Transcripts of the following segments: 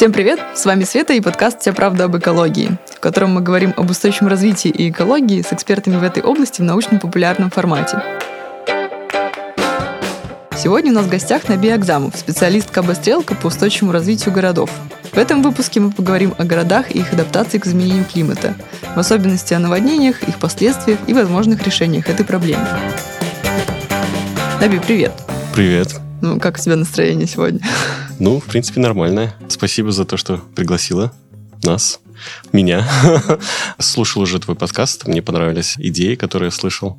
Всем привет! С вами Света и подкаст «Вся правда об экологии», в котором мы говорим об устойчивом развитии и экологии с экспертами в этой области в научно-популярном формате. Сегодня у нас в гостях Наби Акзамов, специалист-кабострелка по устойчивому развитию городов. В этом выпуске мы поговорим о городах и их адаптации к изменению климата, в особенности о наводнениях, их последствиях и возможных решениях этой проблемы. Наби, привет! Привет! Ну, как у тебя настроение сегодня? Ну, в принципе, нормальное. Спасибо за то, что пригласила нас, меня. Слушал уже твой подкаст, мне понравились идеи, которые я слышал.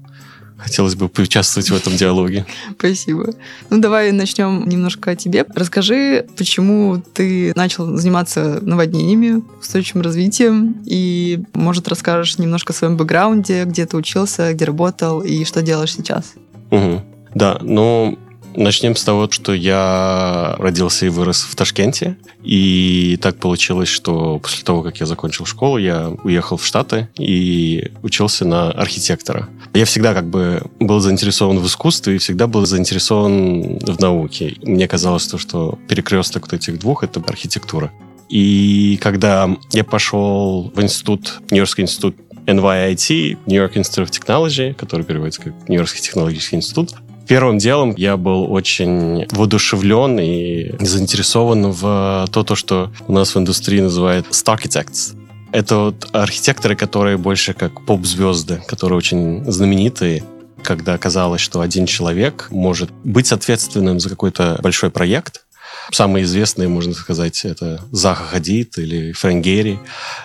Хотелось бы поучаствовать в этом диалоге. Спасибо. Ну, давай начнем немножко о тебе. Расскажи, почему ты начал заниматься наводнениями, устойчивым развитием, и, может, расскажешь немножко о своем бэкграунде, где ты учился, где работал и что делаешь сейчас. Угу. Да, ну, Начнем с того, что я родился и вырос в Ташкенте. И так получилось, что после того, как я закончил школу, я уехал в Штаты и учился на архитектора. Я всегда как бы был заинтересован в искусстве и всегда был заинтересован в науке. Мне казалось, то, что перекресток вот этих двух — это архитектура. И когда я пошел в институт, Нью-Йоркский институт NYIT, New York Institute of Technology, который переводится как Нью-Йоркский технологический институт, Первым делом я был очень воодушевлен и заинтересован в то, то, что у нас в индустрии называют architects. Это вот архитекторы, которые больше как поп-звезды, которые очень знаменитые, когда казалось, что один человек может быть ответственным за какой-то большой проект, Самые известные, можно сказать, это Заха Хадид или Фрэнк Герри.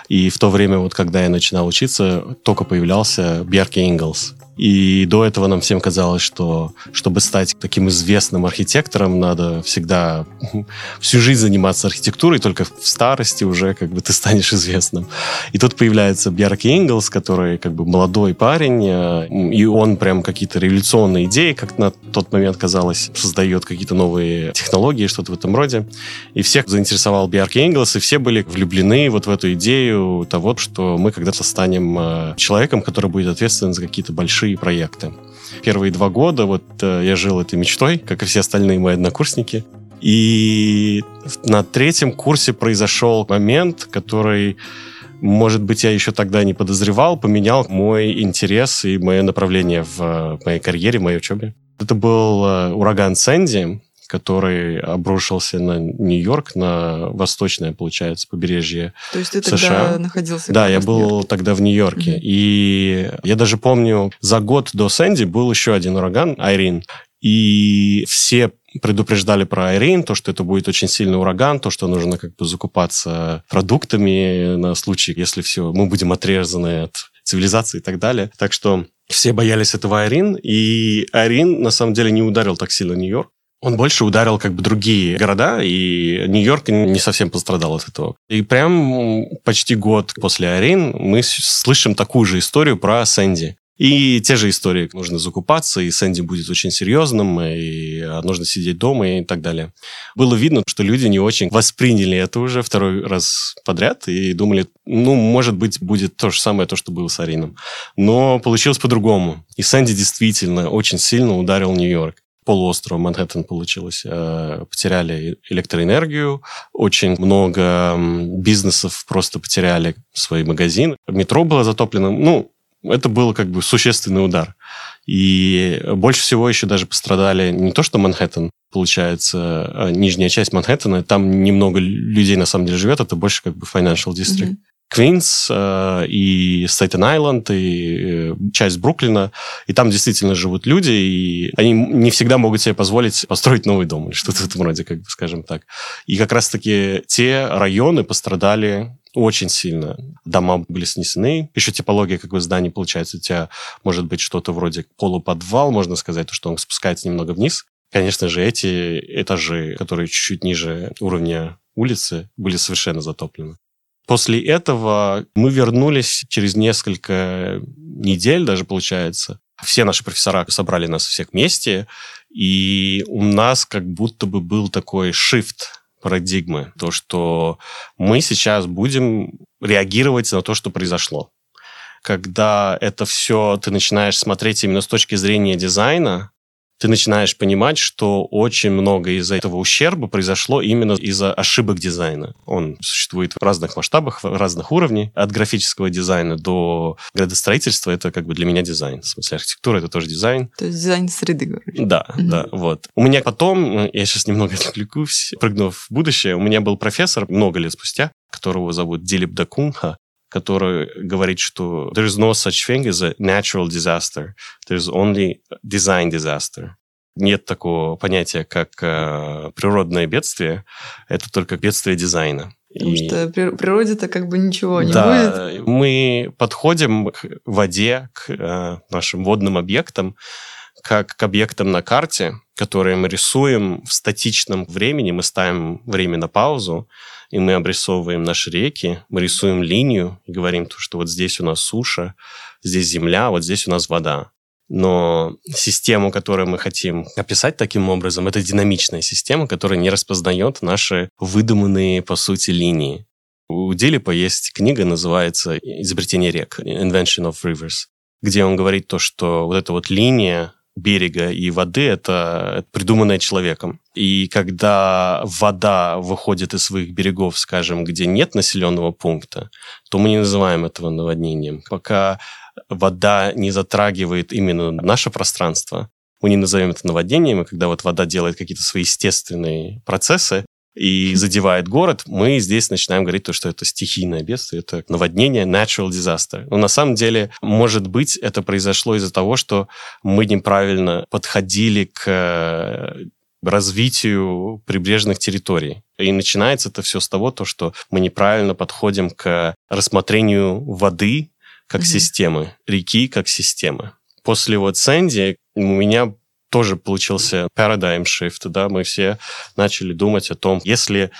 И в то время, вот когда я начинал учиться, только появлялся Бьярки Инглс. И до этого нам всем казалось, что чтобы стать таким известным архитектором, надо всегда всю жизнь заниматься архитектурой, только в старости уже как бы ты станешь известным. И тут появляется Бьярки Инглс, который как бы молодой парень, э, и он прям какие-то революционные идеи, как на тот момент казалось, создает какие-то новые технологии, что-то в этом роде. И всех заинтересовал Бьярки Инглс, и все были влюблены вот в эту идею того, что мы когда-то станем э, человеком, который будет ответственен за какие-то большие большие проекты. Первые два года вот э, я жил этой мечтой, как и все остальные мои однокурсники. И на третьем курсе произошел момент, который, может быть, я еще тогда не подозревал, поменял мой интерес и мое направление в э, моей карьере, в моей учебе. Это был э, ураган Сэнди, который обрушился на Нью-Йорк, на восточное, получается, побережье То есть ты США. тогда находился? Да, я был тогда в Нью-Йорке. Угу. И я даже помню, за год до Сэнди был еще один ураган, Айрин. И все предупреждали про Айрин, то, что это будет очень сильный ураган, то, что нужно как бы закупаться продуктами на случай, если все, мы будем отрезаны от цивилизации и так далее. Так что все боялись этого Айрин, и Айрин на самом деле не ударил так сильно Нью-Йорк. Он больше ударил как бы другие города, и Нью-Йорк не совсем пострадал от этого. И прям почти год после Арин мы слышим такую же историю про Сэнди. И те же истории. Нужно закупаться, и Сэнди будет очень серьезным, и нужно сидеть дома и так далее. Было видно, что люди не очень восприняли это уже второй раз подряд и думали, ну, может быть, будет то же самое, то, что было с Арином. Но получилось по-другому. И Сэнди действительно очень сильно ударил Нью-Йорк полуострова Манхэттен получилось. Э, потеряли электроэнергию, очень много бизнесов просто потеряли свои магазины. Метро было затоплено. Ну, это был как бы существенный удар. И больше всего еще даже пострадали не то, что Манхэттен, получается, а нижняя часть Манхэттена, там немного людей на самом деле живет, это больше как бы financial district. Mm-hmm. Квинс э, и Стейтен-Айленд, и э, часть Бруклина. И там действительно живут люди, и они не всегда могут себе позволить построить новый дом или что-то в этом роде, как бы скажем так. И как раз-таки те районы пострадали очень сильно. Дома были снесены. Еще типология как бы зданий получается. У тебя может быть что-то вроде полуподвал, можно сказать, что он спускается немного вниз. Конечно же, эти этажи, которые чуть-чуть ниже уровня улицы, были совершенно затоплены. После этого мы вернулись через несколько недель, даже получается. Все наши профессора собрали нас всех вместе, и у нас как будто бы был такой shift парадигмы, то, что мы сейчас будем реагировать на то, что произошло. Когда это все ты начинаешь смотреть именно с точки зрения дизайна, ты начинаешь понимать, что очень много из этого ущерба произошло именно из-за ошибок дизайна. Он существует в разных масштабах, в разных уровней, от графического дизайна до градостроительства. Это как бы для меня дизайн. В смысле, архитектура — это тоже дизайн. То есть дизайн среды, говоришь? Да, mm-hmm. да, вот. У меня потом, я сейчас немного отвлекусь, прыгну в будущее, у меня был профессор много лет спустя, которого зовут Дилип Дакунха, который говорит, что there is no such thing as a natural disaster. There is only design disaster. Нет такого понятия, как э, природное бедствие. Это только бедствие дизайна. Потому и... что при природе-то как бы ничего не да, будет. Мы подходим к воде, к э, нашим водным объектам, как к объектам на карте, которые мы рисуем в статичном времени. Мы ставим время на паузу, и мы обрисовываем наши реки, мы рисуем линию и говорим, что вот здесь у нас суша, здесь земля, вот здесь у нас вода. Но систему, которую мы хотим описать таким образом, это динамичная система, которая не распознает наши выдуманные, по сути, линии. У Дилипа есть книга, называется «Изобретение рек» «Invention of Rivers», где он говорит то, что вот эта вот линия берега и воды это, придуманное человеком. И когда вода выходит из своих берегов, скажем, где нет населенного пункта, то мы не называем этого наводнением. Пока вода не затрагивает именно наше пространство, мы не назовем это наводнением, и когда вот вода делает какие-то свои естественные процессы, и задевает город, мы здесь начинаем говорить то, что это стихийное бедствие, это наводнение, natural disaster. Но на самом деле, может быть, это произошло из-за того, что мы неправильно подходили к э, развитию прибрежных территорий. И начинается это все с того, то, что мы неправильно подходим к рассмотрению воды как mm-hmm. системы, реки как системы. После вот Сэнди у меня тоже получился paradigm shift, да, мы все начали думать о том, если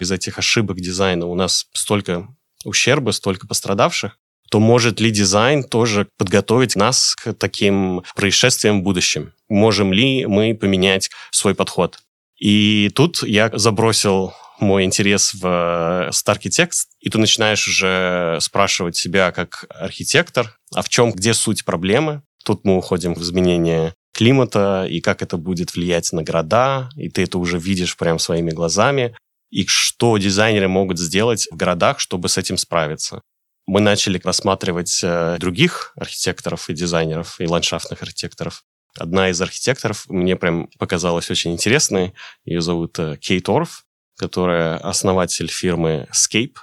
из этих ошибок дизайна у нас столько ущерба, столько пострадавших, то может ли дизайн тоже подготовить нас к таким происшествиям в будущем? Можем ли мы поменять свой подход? И тут я забросил мой интерес в Старкитекст, и ты начинаешь уже спрашивать себя как архитектор, а в чем, где суть проблемы? Тут мы уходим в изменение климата и как это будет влиять на города, и ты это уже видишь прям своими глазами, и что дизайнеры могут сделать в городах, чтобы с этим справиться. Мы начали рассматривать э, других архитекторов и дизайнеров, и ландшафтных архитекторов. Одна из архитекторов мне прям показалась очень интересной. Ее зовут э, Кейт Орф, которая основатель фирмы Scape.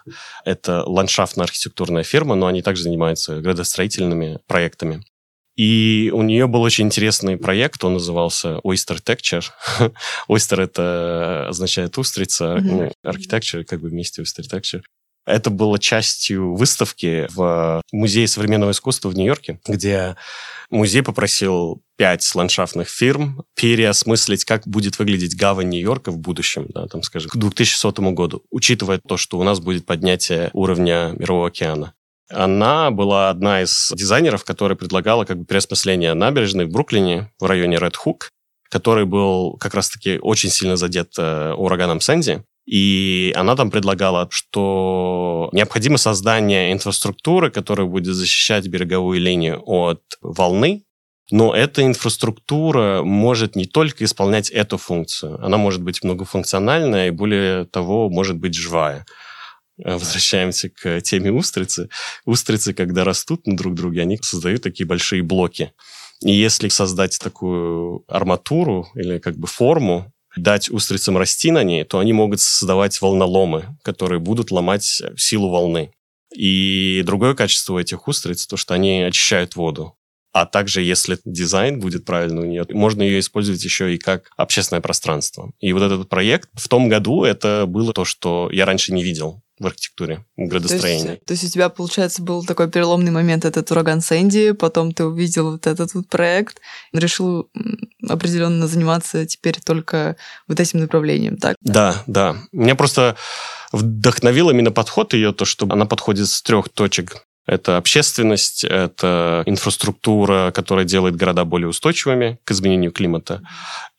Это ландшафтно-архитектурная фирма, но они также занимаются градостроительными проектами. И у нее был очень интересный проект, он назывался Oyster Texture. Oyster это означает устрица, mm-hmm. architecture как бы вместе Oyster Texture. Это было частью выставки в Музее современного искусства в Нью-Йорке, где музей попросил пять ландшафтных фирм переосмыслить, как будет выглядеть гавань Нью-Йорка в будущем, да, там, скажем, к 2100 году, учитывая то, что у нас будет поднятие уровня Мирового океана. Она была одна из дизайнеров, которая предлагала как бы переосмысление набережной в Бруклине, в районе Ред Хук, который был как раз-таки очень сильно задет э, ураганом Сэнди. И она там предлагала, что необходимо создание инфраструктуры, которая будет защищать береговую линию от волны, но эта инфраструктура может не только исполнять эту функцию, она может быть многофункциональная и, более того, может быть живая. Э, возвращаемся к теме устрицы. Устрицы, когда растут на друг друге, они создают такие большие блоки. И если создать такую арматуру или как бы форму, дать устрицам расти на ней, то они могут создавать волноломы, которые будут ломать силу волны. И другое качество этих устриц, то, что они очищают воду. А также, если дизайн будет правильный у нее, можно ее использовать еще и как общественное пространство. И вот этот проект в том году это было то, что я раньше не видел в архитектуре, в градостроении. То есть, то есть у тебя, получается, был такой переломный момент, этот ураган Сэнди, потом ты увидел вот этот вот проект, решил определенно заниматься теперь только вот этим направлением, так? Да, да. Меня просто вдохновил именно подход ее, то, что она подходит с трех точек это общественность, это инфраструктура, которая делает города более устойчивыми к изменению климата.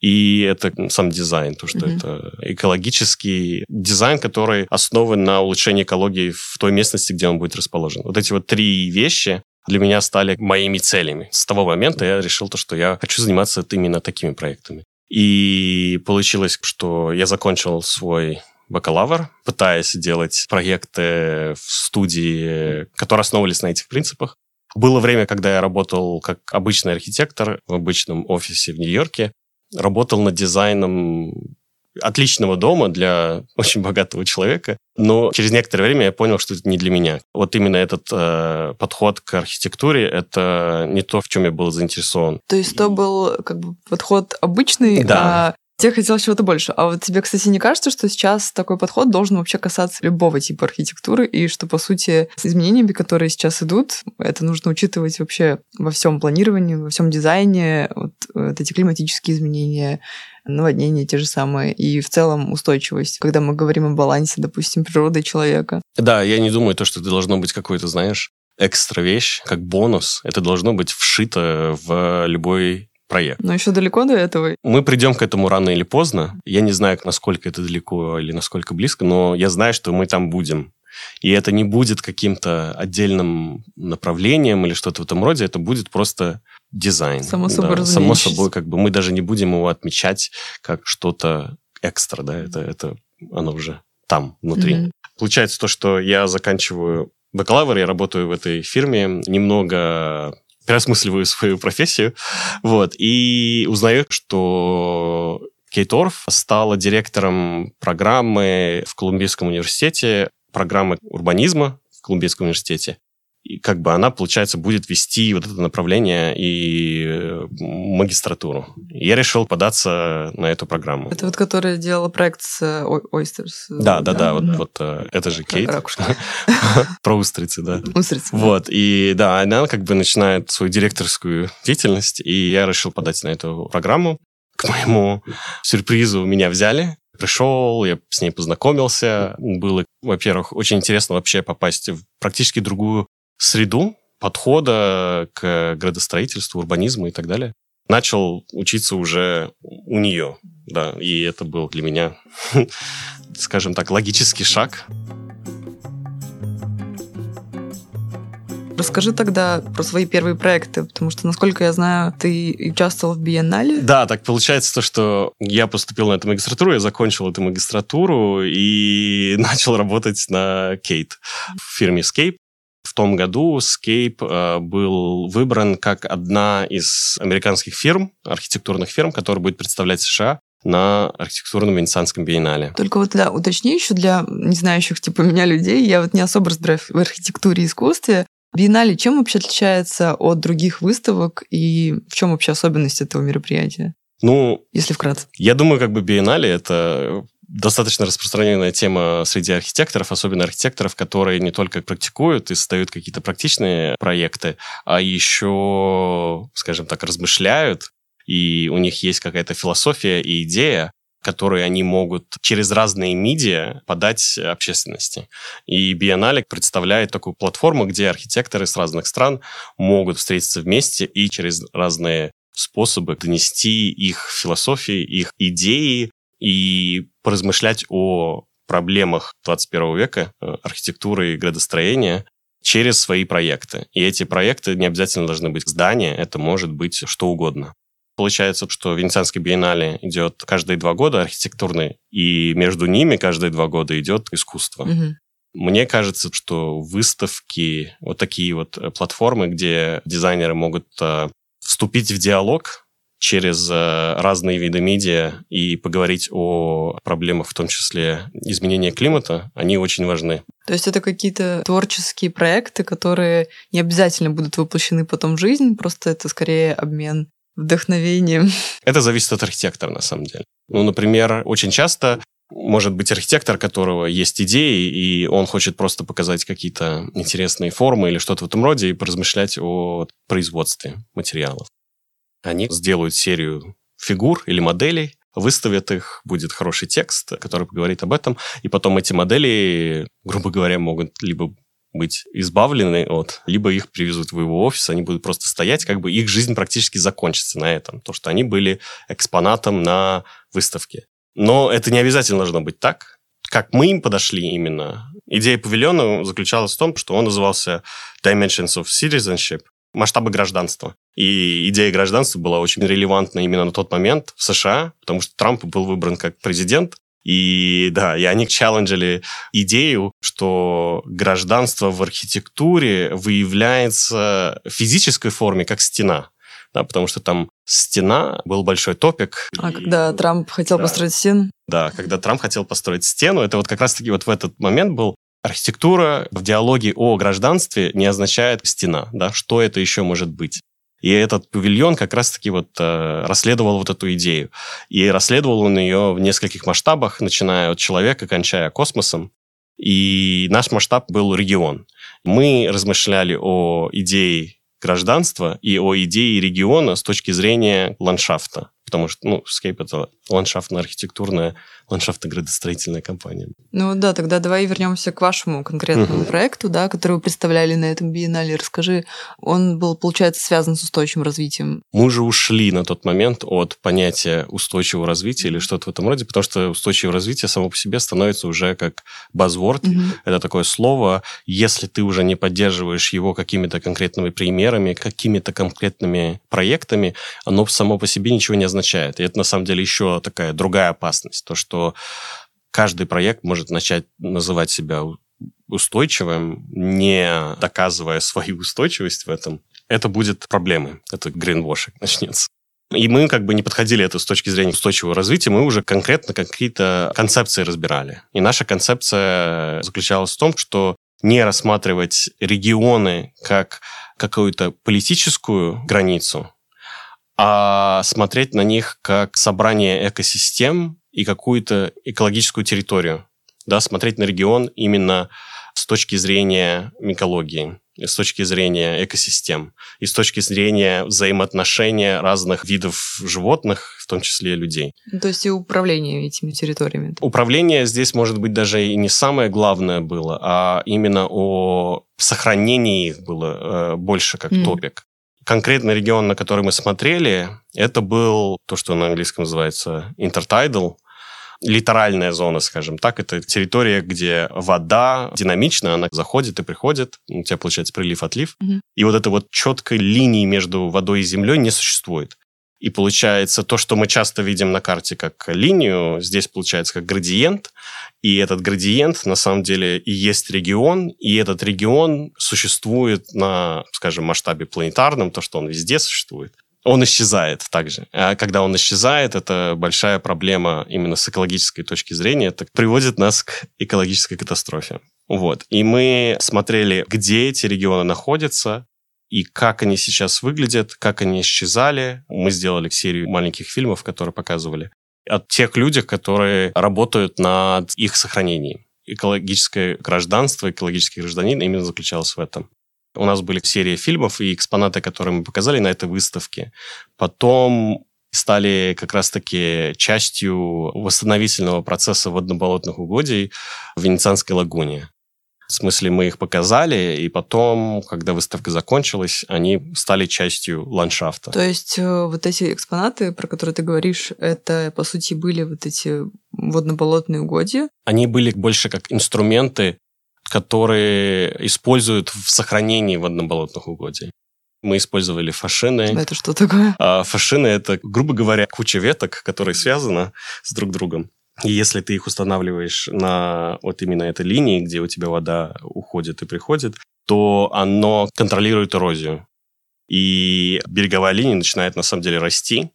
И это сам дизайн, то, что mm-hmm. это экологический дизайн, который основан на улучшении экологии в той местности, где он будет расположен. Вот эти вот три вещи, для меня стали моими целями. С того момента я решил то, что я хочу заниматься именно такими проектами. И получилось, что я закончил свой бакалавр, пытаясь делать проекты в студии, которые основывались на этих принципах. Было время, когда я работал как обычный архитектор в обычном офисе в Нью-Йорке. Работал над дизайном отличного дома для очень богатого человека, но через некоторое время я понял, что это не для меня. Вот именно этот э, подход к архитектуре это не то, в чем я был заинтересован. То есть то был как бы подход обычный, да. а Тебе хотелось чего-то больше. А вот тебе, кстати, не кажется, что сейчас такой подход должен вообще касаться любого типа архитектуры, и что, по сути, с изменениями, которые сейчас идут, это нужно учитывать вообще во всем планировании, во всем дизайне, вот, вот эти климатические изменения, наводнения те же самые, и в целом устойчивость, когда мы говорим о балансе, допустим, природы и человека. Да, я не думаю, то, что это должно быть какой-то, знаешь, экстра вещь, как бонус. Это должно быть вшито в любой проект. Но еще далеко до этого. Мы придем к этому рано или поздно. Я не знаю, насколько это далеко или насколько близко, но я знаю, что мы там будем. И это не будет каким-то отдельным направлением или что-то в этом роде, это будет просто дизайн. Само собой да, Само собой, как бы мы даже не будем его отмечать как что-то экстра, да, это, это оно уже там, внутри. Mm-hmm. Получается то, что я заканчиваю бакалавр, я работаю в этой фирме, немного переосмысливаю свою профессию, вот, и узнаю, что Кейт Орф стала директором программы в Колумбийском университете, программы урбанизма в Колумбийском университете и как бы она, получается, будет вести вот это направление и э, магистратуру. И я решил податься на эту программу. Это вот которая делала проект с э, Oysters. Да, да, да, вот, вот э, это же Кейт. Про устрицы, да. Устрицы. Вот, и да, она как бы начинает свою директорскую деятельность, и я решил подать на эту программу. К моему сюрпризу меня взяли, Пришел, я с ней познакомился. Было, во-первых, очень интересно вообще попасть в практически другую среду подхода к градостроительству, урбанизму и так далее. Начал учиться уже у нее, да, и это был для меня, скажем так, логический шаг. Расскажи тогда про свои первые проекты, потому что, насколько я знаю, ты участвовал в биеннале. Да, так получается то, что я поступил на эту магистратуру, я закончил эту магистратуру и начал работать на Кейт в фирме Escape. В том году Scape э, был выбран как одна из американских фирм, архитектурных фирм, которая будет представлять США на архитектурном Венецианском биеннале. Только вот, уточни еще для не знающих типа меня людей, я вот не особо разбираюсь в архитектуре и искусстве. Биеннале чем вообще отличается от других выставок и в чем вообще особенность этого мероприятия? Ну, если вкратце. Я думаю, как бы биеннале это достаточно распространенная тема среди архитекторов, особенно архитекторов, которые не только практикуют и создают какие-то практичные проекты, а еще, скажем так, размышляют, и у них есть какая-то философия и идея, которые они могут через разные медиа подать общественности. И Биеннале представляет такую платформу, где архитекторы с разных стран могут встретиться вместе и через разные способы донести их философии, их идеи и поразмышлять о проблемах 21 века, э, архитектуры и градостроения через свои проекты. И эти проекты не обязательно должны быть здания, это может быть что угодно. Получается, что Венецианский биеннале идет каждые два года архитектурный, и между ними каждые два года идет искусство. Угу. Мне кажется, что выставки, вот такие вот э, платформы, где дизайнеры могут э, вступить в диалог через э, разные виды медиа и поговорить о проблемах, в том числе изменения климата, они очень важны. То есть это какие-то творческие проекты, которые не обязательно будут воплощены потом в жизнь, просто это скорее обмен вдохновением. Это зависит от архитектора, на самом деле. Ну, например, очень часто может быть архитектор, которого есть идеи, и он хочет просто показать какие-то интересные формы или что-то в этом роде и поразмышлять о производстве материалов. Они сделают серию фигур или моделей, выставят их, будет хороший текст, который поговорит об этом, и потом эти модели, грубо говоря, могут либо быть избавлены от, либо их привезут в его офис, они будут просто стоять, как бы их жизнь практически закончится на этом, то, что они были экспонатом на выставке. Но это не обязательно должно быть так. как мы им подошли именно, идея павильона заключалась в том, что он назывался Dimensions of Citizenship, масштабы гражданства. И идея гражданства была очень релевантна именно на тот момент в США, потому что Трамп был выбран как президент, и да, и они челленджили идею, что гражданство в архитектуре выявляется в физической форме, как стена. Да, потому что там стена, был большой топик. А и... когда Трамп хотел да. построить стену? Да, когда Трамп хотел построить стену, это вот как раз-таки вот в этот момент был архитектура в диалоге о гражданстве не означает стена, да, что это еще может быть. И этот павильон как раз-таки вот э, расследовал вот эту идею. И расследовал он ее в нескольких масштабах, начиная от человека, кончая космосом. И наш масштаб был регион. Мы размышляли о идее гражданства и о идее региона с точки зрения ландшафта. Потому что, ну, Scape — это ландшафтно-архитектурная ландшафтно-градостроительная компания. Ну да, тогда давай вернемся к вашему конкретному uh-huh. проекту, да, который вы представляли на этом биеннале. Расскажи, он был, получается, связан с устойчивым развитием? Мы уже ушли на тот момент от понятия устойчивого развития или что-то в этом роде, потому что устойчивое развитие само по себе становится уже как buzzword. Uh-huh. Это такое слово, если ты уже не поддерживаешь его какими-то конкретными примерами, какими-то конкретными проектами, оно само по себе ничего не означает. И это на самом деле еще такая другая опасность, то, что каждый проект может начать называть себя устойчивым, не доказывая свою устойчивость в этом, это будет проблемой. Это гринвошинг начнется. И мы как бы не подходили это с точки зрения устойчивого развития, мы уже конкретно какие-то концепции разбирали. И наша концепция заключалась в том, что не рассматривать регионы как какую-то политическую границу, а смотреть на них как собрание экосистем и какую-то экологическую территорию. Да, смотреть на регион именно с точки зрения микологии, с точки зрения экосистем, и с точки зрения взаимоотношения разных видов животных, в том числе и людей. Ну, то есть и управление этими территориями. Управление здесь, может быть, даже и не самое главное было, а именно о сохранении их было э, больше как mm. топик конкретно регион, на который мы смотрели, это был то, что на английском называется intertidal, литеральная зона, скажем так. Это территория, где вода динамична, она заходит и приходит. У тебя получается прилив-отлив. Угу. И вот этой вот четкой линии между водой и землей не существует. И получается, то, что мы часто видим на карте как линию, здесь получается как градиент. И этот градиент на самом деле и есть регион, и этот регион существует на, скажем, масштабе планетарном, то, что он везде существует. Он исчезает также. А когда он исчезает, это большая проблема именно с экологической точки зрения. Это приводит нас к экологической катастрофе. Вот. И мы смотрели, где эти регионы находятся, и как они сейчас выглядят, как они исчезали. Мы сделали серию маленьких фильмов, которые показывали от тех людей, которые работают над их сохранением. Экологическое гражданство, экологический гражданин именно заключалось в этом. У нас были серии фильмов и экспонаты, которые мы показали на этой выставке. Потом стали как раз-таки частью восстановительного процесса водно-болотных угодий в Венецианской лагуне. В смысле, мы их показали, и потом, когда выставка закончилась, они стали частью ландшафта. То есть э, вот эти экспонаты, про которые ты говоришь, это, по сути, были вот эти водно-болотные угодья? Они были больше как инструменты, которые используют в сохранении водно-болотных угодий. Мы использовали фашины. Это что такое? А фашины – это, грубо говоря, куча веток, которые связаны с друг другом. И если ты их устанавливаешь на вот именно этой линии, где у тебя вода уходит и приходит, то оно контролирует эрозию. И береговая линия начинает на самом деле расти,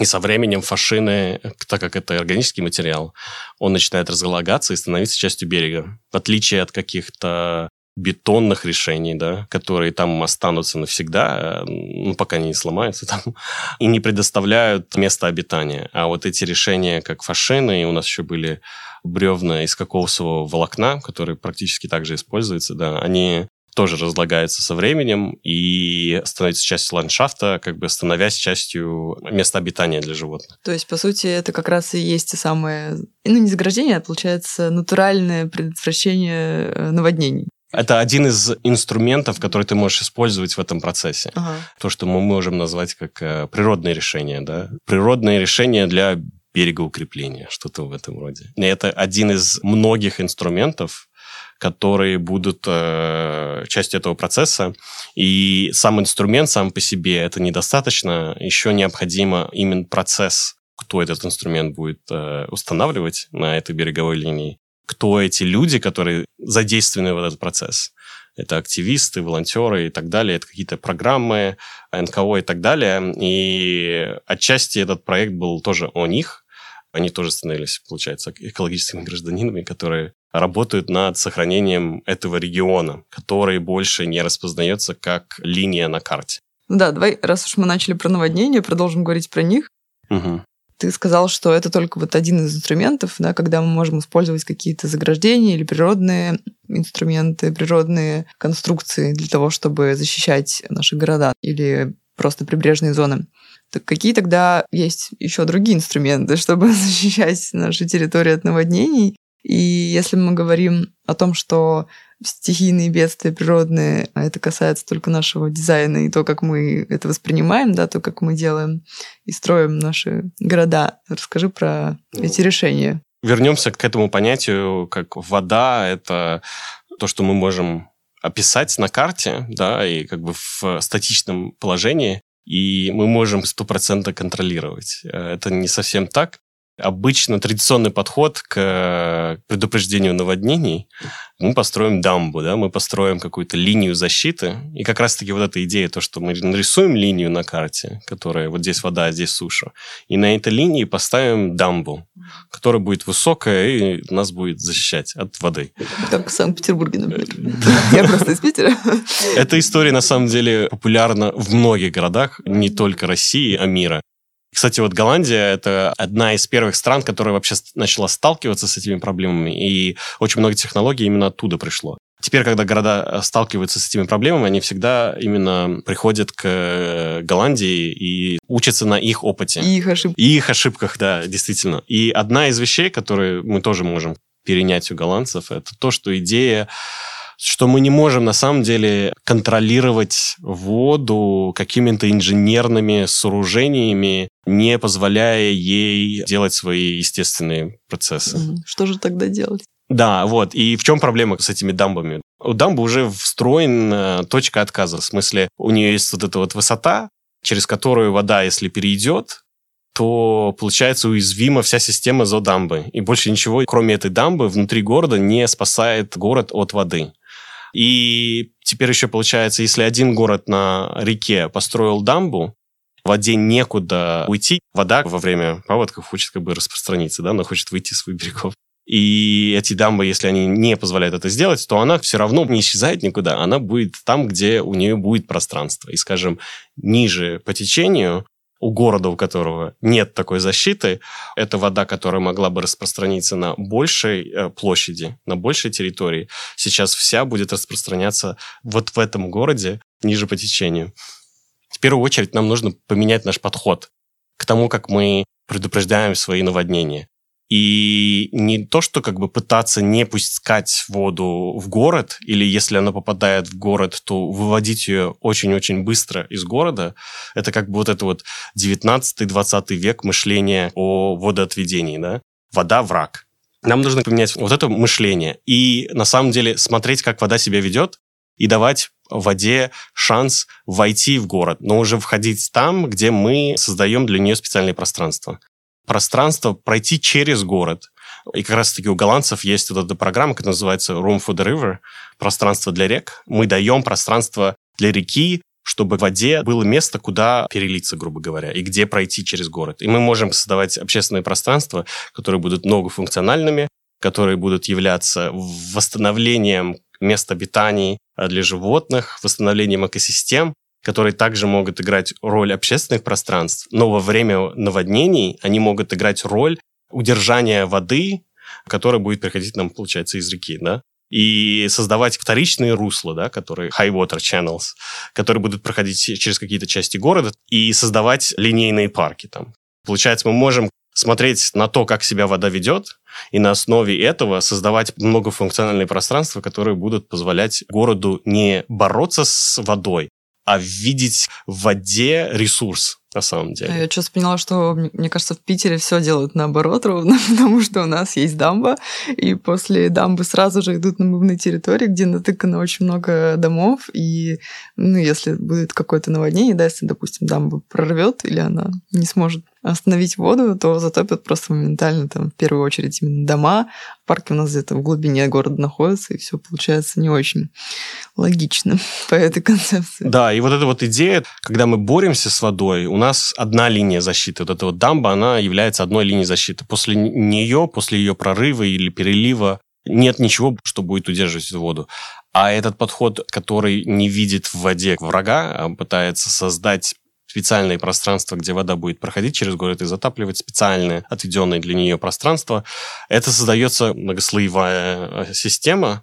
и со временем фашины, так как это органический материал, он начинает разлагаться и становиться частью берега. В отличие от каких-то бетонных решений, да, которые там останутся навсегда, э, ну, пока они не сломаются там, и не предоставляют место обитания. А вот эти решения, как фашины, и у нас еще были бревна из кокосового волокна, которые практически также используются, да, они тоже разлагаются со временем и становятся частью ландшафта, как бы становясь частью места обитания для животных. То есть, по сути, это как раз и есть те самые, ну, не заграждение, а, получается, натуральное предотвращение э, наводнений. Это один из инструментов, который ты можешь использовать в этом процессе. Ага. То, что мы можем назвать как э, природные решения. Да? Природные решения для берегоукрепления, что-то в этом роде. И это один из многих инструментов, которые будут э, частью этого процесса. И сам инструмент сам по себе это недостаточно. Еще необходимо именно процесс, кто этот инструмент будет э, устанавливать на этой береговой линии, кто эти люди, которые задействованы в этот процесс. Это активисты, волонтеры и так далее. Это какие-то программы, НКО и так далее. И отчасти этот проект был тоже о них. Они тоже становились, получается, экологическими гражданинами, которые работают над сохранением этого региона, который больше не распознается как линия на карте. Ну да, давай, раз уж мы начали про наводнения, продолжим говорить про них. Угу. Ты сказал, что это только вот один из инструментов, да, когда мы можем использовать какие-то заграждения или природные инструменты, природные конструкции для того, чтобы защищать наши города или просто прибрежные зоны. Так какие тогда есть еще другие инструменты, чтобы защищать наши территории от наводнений? И если мы говорим о том, что стихийные бедствия природные, а это касается только нашего дизайна и то, как мы это воспринимаем, да, то, как мы делаем и строим наши города. Расскажи про ну, эти решения. Вернемся к этому понятию, как вода — это то, что мы можем описать на карте, да, и как бы в статичном положении, и мы можем стопроцентно контролировать. Э, это не совсем так. Обычно традиционный подход к предупреждению наводнений мы построим дамбу, да, мы построим какую-то линию защиты. И как раз-таки вот эта идея, то, что мы нарисуем линию на карте, которая вот здесь вода, а здесь суша, и на этой линии поставим дамбу, которая будет высокая и нас будет защищать от воды. Как в Санкт-Петербурге, например. Я просто из Питера. Эта история, на самом деле, популярна в многих городах, не только России, а мира. Кстати, вот Голландия — это одна из первых стран, которая вообще начала сталкиваться с этими проблемами, и очень много технологий именно оттуда пришло. Теперь, когда города э, сталкиваются с этими проблемами, они всегда именно приходят к э, Голландии и учатся на их опыте. И их ошибках. И их ошибках, да, действительно. И одна из вещей, которые мы тоже можем перенять у голландцев, это то, что идея что мы не можем на самом деле контролировать воду какими-то инженерными сооружениями, не позволяя ей делать свои естественные процессы. Что же тогда делать? Да, вот. И в чем проблема с этими дамбами? У дамбы уже встроена точка отказа. В смысле, у нее есть вот эта вот высота, через которую вода, если перейдет, то получается уязвима вся система за дамбы. И больше ничего, кроме этой дамбы, внутри города не спасает город от воды. И теперь еще получается, если один город на реке построил дамбу, воде некуда уйти. Вода во время паводков хочет как бы распространиться, да, она хочет выйти с берегов. И эти дамбы, если они не позволяют это сделать, то она все равно не исчезает никуда. Она будет там, где у нее будет пространство. И, скажем, ниже по течению у города, у которого нет такой защиты, это вода, которая могла бы распространиться на большей э, площади, на большей территории, сейчас вся будет распространяться вот в этом городе ниже по течению. В первую очередь нам нужно поменять наш подход к тому, как мы предупреждаем свои наводнения. И не то, что как бы пытаться не пускать воду в город, или если она попадает в город, то выводить ее очень-очень быстро из города. Это как бы вот это вот 19-20 век мышления о водоотведении, да? Вода – враг. Нам нужно поменять вот это мышление и на самом деле смотреть, как вода себя ведет, и давать воде шанс войти в город, но уже входить там, где мы создаем для нее специальные пространства пространство пройти через город. И как раз-таки у голландцев есть вот эта программа, которая называется Room for the River, пространство для рек. Мы даем пространство для реки, чтобы в воде было место, куда перелиться, грубо говоря, и где пройти через город. И мы можем создавать общественные пространства, которые будут многофункциональными, которые будут являться восстановлением мест обитаний для животных, восстановлением экосистем, которые также могут играть роль общественных пространств, но во время наводнений они могут играть роль удержания воды, которая будет приходить нам, получается, из реки, да, и создавать вторичные русла, да, которые high water channels, которые будут проходить через какие-то части города и создавать линейные парки там. Получается, мы можем смотреть на то, как себя вода ведет, и на основе этого создавать многофункциональные пространства, которые будут позволять городу не бороться с водой, а видеть в воде ресурс. На самом деле. Я сейчас поняла, что, мне кажется, в Питере все делают наоборот ровно, потому что у нас есть дамба, и после дамбы сразу же идут на мывные территории, где натыкано очень много домов, и, ну, если будет какое-то наводнение, да, если, допустим, дамба прорвет или она не сможет остановить воду, то затопят просто моментально там в первую очередь именно дома. Парки у нас где-то в глубине города находятся, и все получается не очень логично по этой концепции. Да, и вот эта вот идея, когда мы боремся с водой, у нас одна линия защиты. Вот эта вот дамба, она является одной линией защиты. После нее, после ее прорыва или перелива нет ничего, что будет удерживать воду. А этот подход, который не видит в воде врага, а пытается создать специальное пространство, где вода будет проходить через город и затапливать специальное отведенное для нее пространство. Это создается многослоевая э, система,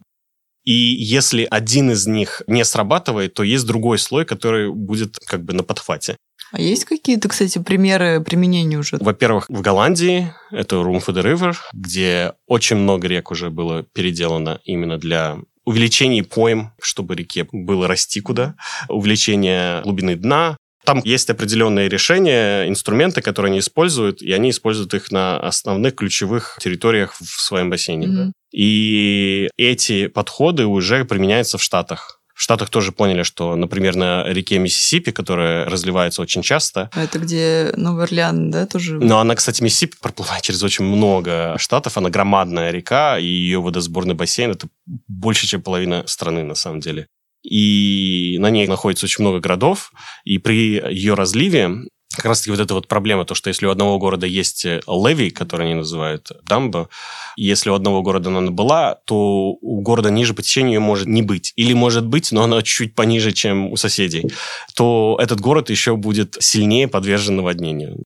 и если один из них не срабатывает, то есть другой слой, который будет как бы на подхвате. А есть какие-то, кстати, примеры применения уже? Во-первых, в Голландии это Room for the River, где очень много рек уже было переделано именно для увеличения пойм, чтобы реке было расти куда, увеличение глубины дна, там есть определенные решения, инструменты, которые они используют, и они используют их на основных ключевых территориях в своем бассейне. Mm-hmm. Да? И эти подходы уже применяются в Штатах. В Штатах тоже поняли, что, например, на реке Миссисипи, которая разливается очень часто... А это где Новый Орлеан, да, тоже? Но она, кстати, Миссисипи проплывает через очень много штатов. Она громадная река, и ее водосборный бассейн – это больше, чем половина страны, на самом деле и на ней находится очень много городов, и при ее разливе как раз-таки вот эта вот проблема, то, что если у одного города есть э, леви, который они называют дамба, если у одного города она была, то у города ниже по течению ее может не быть. Или может быть, но она чуть пониже, чем у соседей. То этот город еще будет сильнее подвержен наводнению.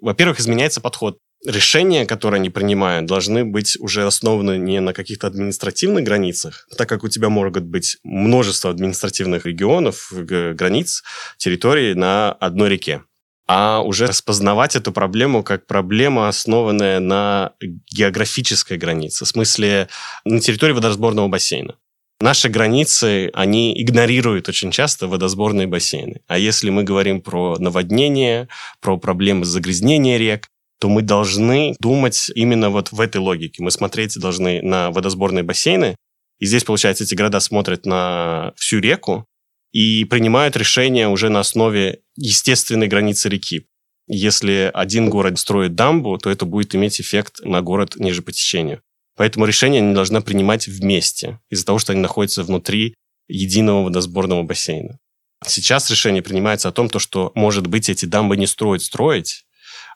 Во-первых, изменяется подход решения, которые они принимают, должны быть уже основаны не на каких-то административных границах, так как у тебя могут быть множество административных регионов, границ, территорий на одной реке а уже распознавать эту проблему как проблему, основанная на географической границе, в смысле на территории водосборного бассейна. Наши границы, они игнорируют очень часто водосборные бассейны. А если мы говорим про наводнение, про проблемы загрязнения рек, то мы должны думать именно вот в этой логике. Мы смотреть должны на водосборные бассейны, и здесь, получается, эти города смотрят на всю реку и принимают решения уже на основе естественной границы реки. Если один город строит дамбу, то это будет иметь эффект на город ниже по течению. Поэтому решения они должны принимать вместе, из-за того, что они находятся внутри единого водосборного бассейна. Сейчас решение принимается о том, то, что, может быть, эти дамбы не строить строить,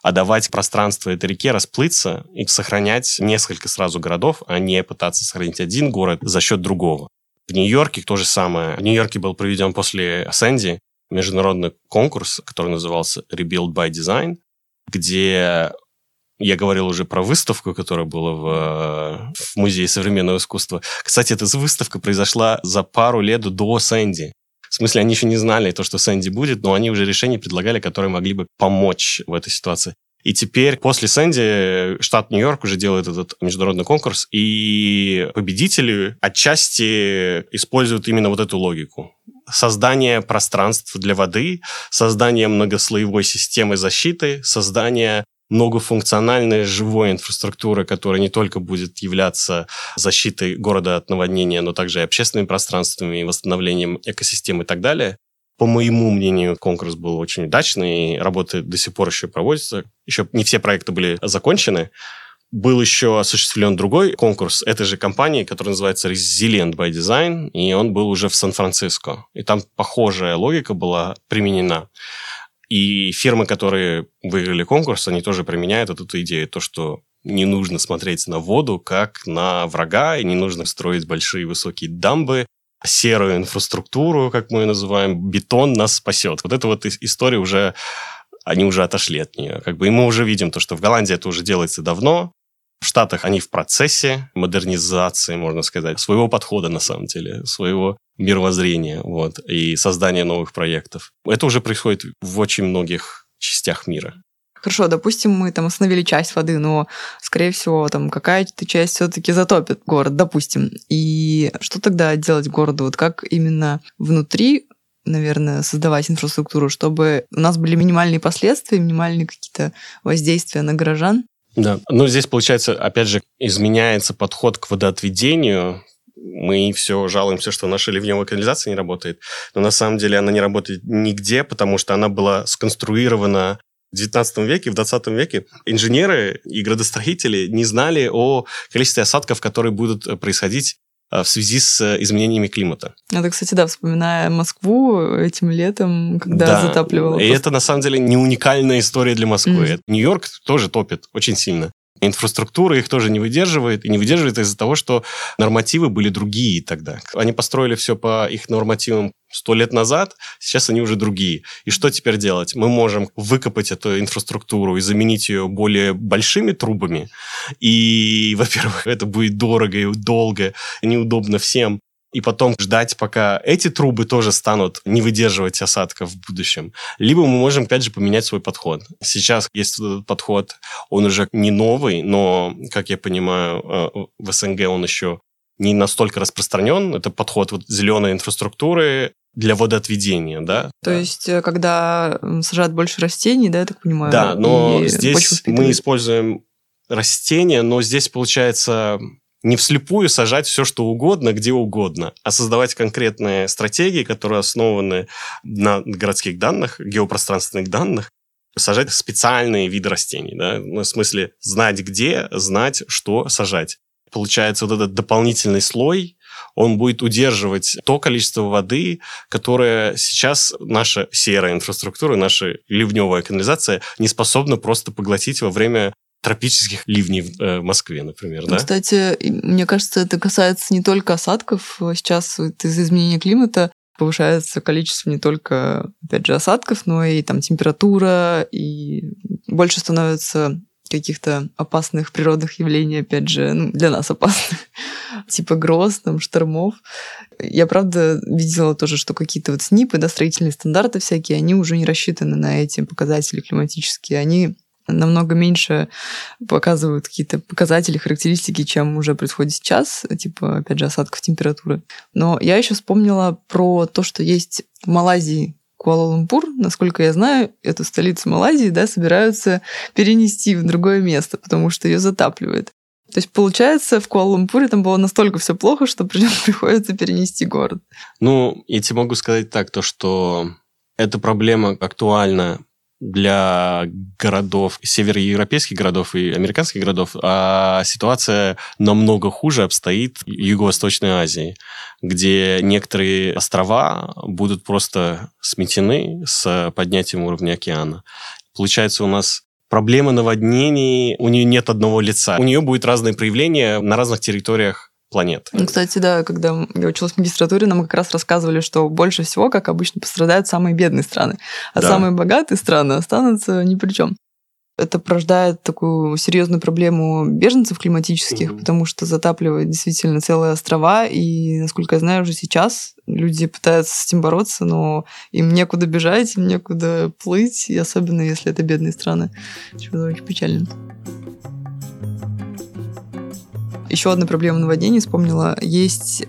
а давать пространство этой реке расплыться и сохранять несколько сразу городов, а не пытаться сохранить один город за счет другого. В Нью-Йорке то же самое. В Нью-Йорке был проведен после Сэнди международный конкурс, который назывался Rebuild by Design, где я говорил уже про выставку, которая была в, в Музее современного искусства. Кстати, эта выставка произошла за пару лет до Сэнди. В смысле, они еще не знали то, что Сэнди будет, но они уже решения предлагали, которые могли бы помочь в этой ситуации. И теперь после Сэнди штат Нью-Йорк уже делает этот международный конкурс, и победители отчасти используют именно вот эту логику. Создание пространств для воды, создание многослоевой системы защиты, создание многофункциональная живой инфраструктура, которая не только будет являться защитой города от наводнения, но также и общественными пространствами, и восстановлением экосистем и так далее. По моему мнению, конкурс был очень удачный, работы до сих пор еще проводятся. Еще не все проекты были закончены. Был еще осуществлен другой конкурс этой же компании, который называется Resilient by Design, и он был уже в Сан-Франциско. И там похожая логика была применена. И фирмы, которые выиграли конкурс, они тоже применяют эту идею, то, что не нужно смотреть на воду как на врага, и не нужно строить большие высокие дамбы, серую инфраструктуру, как мы ее называем, бетон нас спасет. Вот эта вот история уже, они уже отошли от нее. Как бы, и мы уже видим то, что в Голландии это уже делается давно, в Штатах они в процессе модернизации, можно сказать, своего подхода, на самом деле, своего мировоззрения, вот, и создания новых проектов. Это уже происходит в очень многих частях мира. Хорошо, допустим, мы там остановили часть воды, но, скорее всего, там какая-то часть все-таки затопит город, допустим. И что тогда делать городу? Вот как именно внутри наверное, создавать инфраструктуру, чтобы у нас были минимальные последствия, минимальные какие-то воздействия на горожан. Да, но здесь, получается, опять же, изменяется подход к водоотведению, мы все жалуемся, что наша ливневая канализация не работает, но на самом деле она не работает нигде, потому что она была сконструирована в 19 веке, в 20 веке. Инженеры и градостроители не знали о количестве осадков, которые будут происходить а, в связи с э, изменениями климата. Это, кстати, да, вспоминая Москву этим летом, когда да. затапливало. И просто... это, на самом деле, не уникальная история для Москвы. Mm. Нью-Йорк тоже топит очень сильно. Инфраструктура их тоже не выдерживает, и не выдерживает из-за того, что нормативы были другие тогда. Они построили все по их нормативам сто лет назад, сейчас они уже другие. И что теперь делать? Мы можем выкопать эту инфраструктуру и заменить ее более большими трубами. И, во-первых, это будет дорого и долго, и неудобно всем и потом ждать, пока эти трубы тоже станут не выдерживать осадков в будущем. Либо мы можем, опять же, поменять свой подход. Сейчас есть этот подход, он уже не новый, но, как я понимаю, э, в СНГ он еще не настолько распространен. Это подход вот зеленой инфраструктуры для водоотведения, да. То есть, э, когда сажают больше растений, да, я так понимаю? Да, но здесь мы используем растения, но здесь получается не вслепую сажать все, что угодно, где угодно, а создавать конкретные стратегии, которые основаны на городских данных, геопространственных данных, сажать специальные виды растений, да, ну, в смысле знать где, знать, что сажать. Получается, вот этот дополнительный слой, он будет удерживать то количество воды, которое сейчас наша серая инфраструктура, наша ливневая канализация не способна просто поглотить во время тропических ливней в э, Москве, например, да? Кстати, мне кажется, это касается не только осадков. Сейчас из-за изменения климата повышается количество не только, опять же, осадков, но и там температура, и больше становится каких-то опасных природных явлений, опять же, ну, для нас опасных, типа гроз, там, штормов. Я, правда, видела тоже, что какие-то вот СНИПы, да, строительные стандарты всякие, они уже не рассчитаны на эти показатели климатические. Они намного меньше показывают какие-то показатели, характеристики, чем уже происходит сейчас, типа, опять же, осадков температуры. Но я еще вспомнила про то, что есть в Малайзии Куала-Лумпур, насколько я знаю, эту столицу Малайзии, да, собираются перенести в другое место, потому что ее затапливает. То есть, получается, в Куала-Лумпуре там было настолько все плохо, что приходится перенести город. Ну, я тебе могу сказать так, то, что эта проблема актуальна для городов, североевропейских городов и американских городов, а ситуация намного хуже обстоит в Юго-Восточной Азии, где некоторые острова будут просто сметены с поднятием уровня океана. Получается, у нас проблема наводнений, у нее нет одного лица. У нее будет разные проявления на разных территориях планет. Ну, кстати, да, когда я училась в магистратуре, нам как раз рассказывали, что больше всего, как обычно, пострадают самые бедные страны, а да. самые богатые страны останутся ни при чем. Это порождает такую серьезную проблему беженцев климатических, mm-hmm. потому что затапливает действительно целые острова, и, насколько я знаю, уже сейчас люди пытаются с этим бороться, но им некуда бежать, им некуда плыть, и особенно если это бедные страны, что очень печально. Еще одна проблема наводнений вспомнила. Есть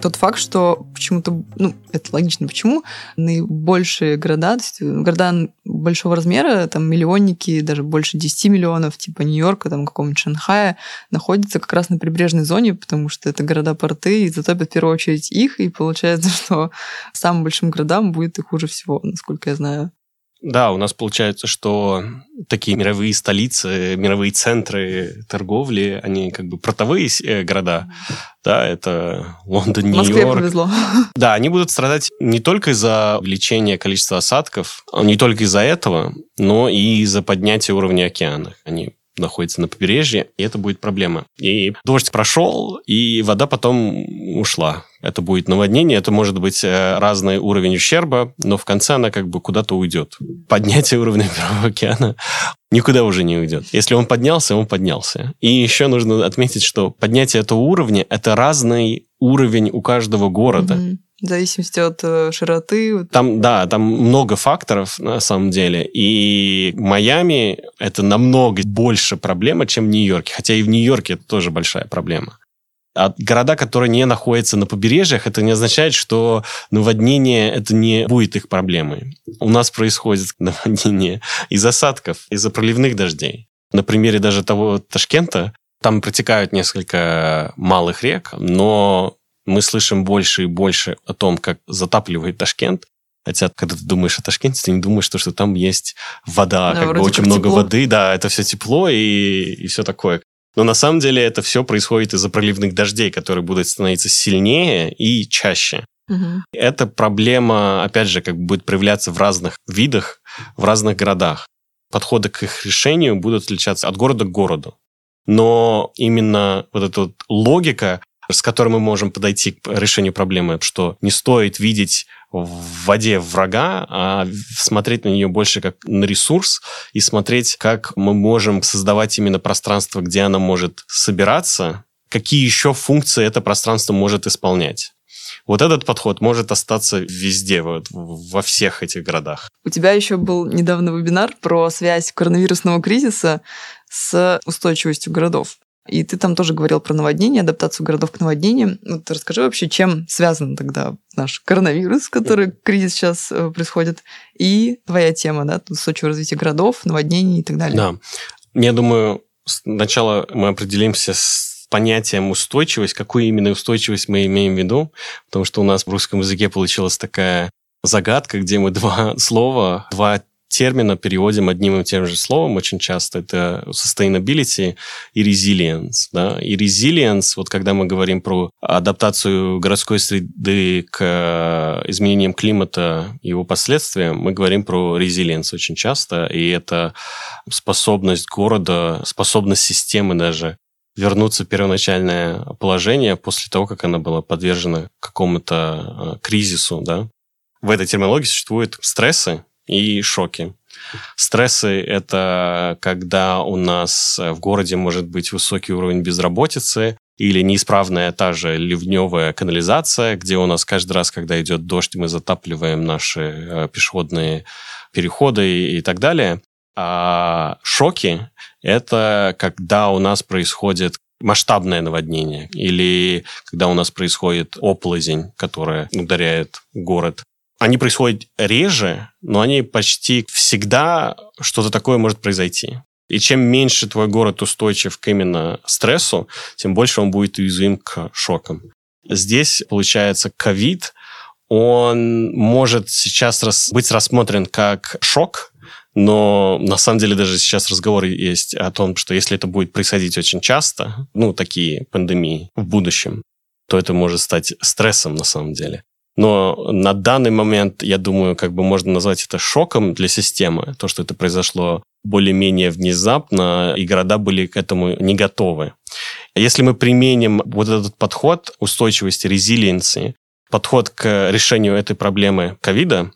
тот факт, что почему-то, ну, это логично, почему наибольшие города, то есть города большого размера, там миллионники, даже больше 10 миллионов, типа Нью-Йорка, там какого-нибудь Шанхая, находятся как раз на прибрежной зоне, потому что это города-порты, и затопят в первую очередь их, и получается, что самым большим городам будет и хуже всего, насколько я знаю. Да, у нас получается, что такие мировые столицы, мировые центры торговли, они как бы портовые э, города, да, это Лондон, Нью-Йорк. Москве повезло. Да, они будут страдать не только из-за увеличения количества осадков, не только из-за этого, но и из-за поднятия уровня океана. Они находится на побережье, и это будет проблема. И дождь прошел, и вода потом ушла. Это будет наводнение, это может быть э, разный уровень ущерба, но в конце она как бы куда-то уйдет. Поднятие уровня Мирового океана никуда уже не уйдет. Если он поднялся, он поднялся. И еще нужно отметить, что поднятие этого уровня – это разный уровень у каждого города. Mm-hmm. В зависимости от э, широты. Там, да, там много факторов на самом деле. И Майами это намного больше проблема, чем в Нью-Йорке. Хотя и в Нью-Йорке это тоже большая проблема. А города, которые не находятся на побережьях, это не означает, что наводнение это не будет их проблемой. У нас происходит наводнение из осадков, из-за проливных дождей. На примере даже того Ташкента, там протекают несколько малых рек, но мы слышим больше и больше о том, как затапливает Ташкент. Хотя, когда ты думаешь о Ташкенте, ты не думаешь, что, что там есть вода, да, как бы очень как много тепло. воды, да, это все тепло и, и все такое. Но на самом деле это все происходит из-за проливных дождей, которые будут становиться сильнее и чаще. Угу. Эта проблема, опять же, как бы будет проявляться в разных видах, в разных городах. Подходы к их решению будут отличаться от города к городу. Но именно вот эта вот логика, с которой мы можем подойти к решению проблемы, что не стоит видеть в воде врага, а смотреть на нее больше как на ресурс и смотреть, как мы можем создавать именно пространство, где она может собираться, какие еще функции это пространство может исполнять. Вот этот подход может остаться везде, вот, во всех этих городах. У тебя еще был недавно вебинар про связь коронавирусного кризиса с устойчивостью городов. И ты там тоже говорил про наводнение, адаптацию городов к наводнениям. Вот расскажи вообще, чем связан тогда наш коронавирус, который кризис сейчас э, происходит, и твоя тема, да, устойчивое развитие городов, наводнений и так далее. Да. Я думаю, сначала мы определимся с понятием устойчивость, какую именно устойчивость мы имеем в виду, потому что у нас в русском языке получилась такая загадка, где мы два слова, два термина переводим одним и тем же словом очень часто. Это sustainability и resilience. Да? И resilience, вот когда мы говорим про адаптацию городской среды к э, изменениям климата и его последствиям, мы говорим про resilience очень часто. И это способность города, способность системы даже вернуться в первоначальное положение после того, как она была подвержена какому-то э, кризису. Да? В этой терминологии существуют стрессы, и шоки. Стрессы – это когда у нас в городе может быть высокий уровень безработицы, или неисправная та же ливневая канализация, где у нас каждый раз, когда идет дождь, мы затапливаем наши э, пешеходные переходы и так далее. А шоки – это когда у нас происходит масштабное наводнение или когда у нас происходит оползень, которая ударяет город они происходят реже, но они почти всегда что-то такое может произойти. И чем меньше твой город устойчив к именно стрессу, тем больше он будет уязвим к шокам. Здесь, получается, ковид, он может сейчас рас, быть рассмотрен как шок, но на самом деле даже сейчас разговоры есть о том, что если это будет происходить очень часто, ну, такие пандемии в будущем, то это может стать стрессом на самом деле. Но на данный момент, я думаю, как бы можно назвать это шоком для системы, то, что это произошло более-менее внезапно, и города были к этому не готовы. Если мы применим вот этот подход устойчивости, резилиенции, подход к решению этой проблемы ковида,